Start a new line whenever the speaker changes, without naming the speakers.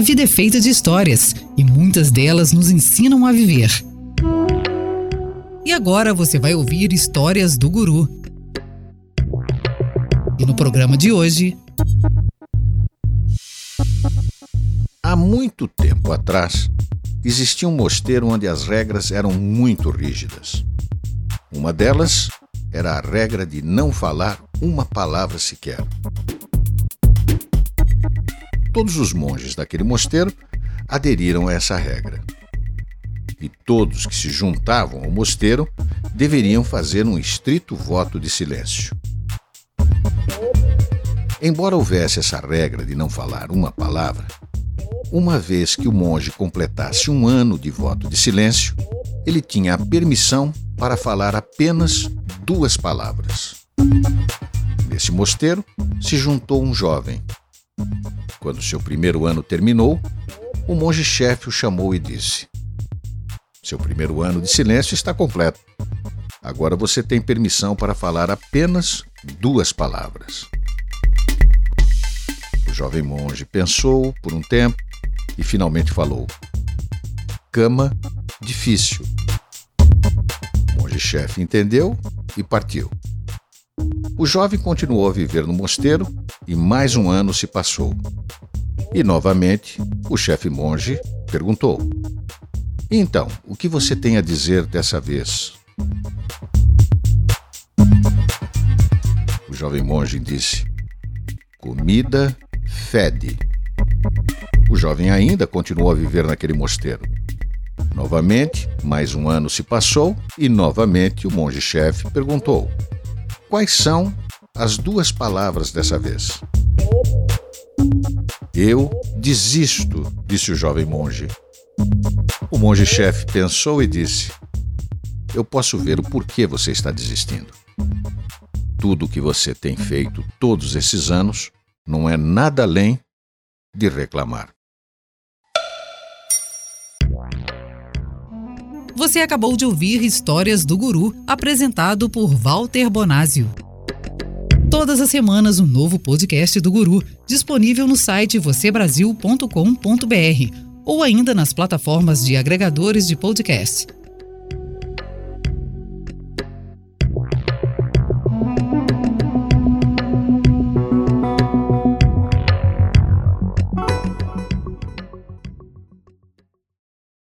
A vida é feita de histórias e muitas delas nos ensinam a viver. E agora você vai ouvir histórias do Guru. E no programa de hoje.
Há muito tempo atrás, existia um mosteiro onde as regras eram muito rígidas. Uma delas era a regra de não falar uma palavra sequer. Todos os monges daquele mosteiro aderiram a essa regra. E todos que se juntavam ao mosteiro deveriam fazer um estrito voto de silêncio. Embora houvesse essa regra de não falar uma palavra, uma vez que o monge completasse um ano de voto de silêncio, ele tinha a permissão para falar apenas duas palavras. Nesse mosteiro se juntou um jovem. Quando seu primeiro ano terminou, o monge-chefe o chamou e disse: Seu primeiro ano de silêncio está completo. Agora você tem permissão para falar apenas duas palavras. O jovem monge pensou por um tempo e finalmente falou: Cama difícil. O monge-chefe entendeu e partiu. O jovem continuou a viver no mosteiro e mais um ano se passou. E novamente o chefe monge perguntou: Então, o que você tem a dizer dessa vez? O jovem monge disse: Comida fede. O jovem ainda continuou a viver naquele mosteiro. Novamente, mais um ano se passou e novamente o monge-chefe perguntou: Quais são as duas palavras dessa vez? Eu desisto, disse o jovem monge. O monge-chefe pensou e disse: Eu posso ver o porquê você está desistindo. Tudo o que você tem feito todos esses anos não é nada além de reclamar.
Você acabou de ouvir Histórias do Guru, apresentado por Walter Bonásio. Todas as semanas, um novo podcast do Guru, disponível no site vocêbrasil.com.br ou ainda nas plataformas de agregadores de podcast.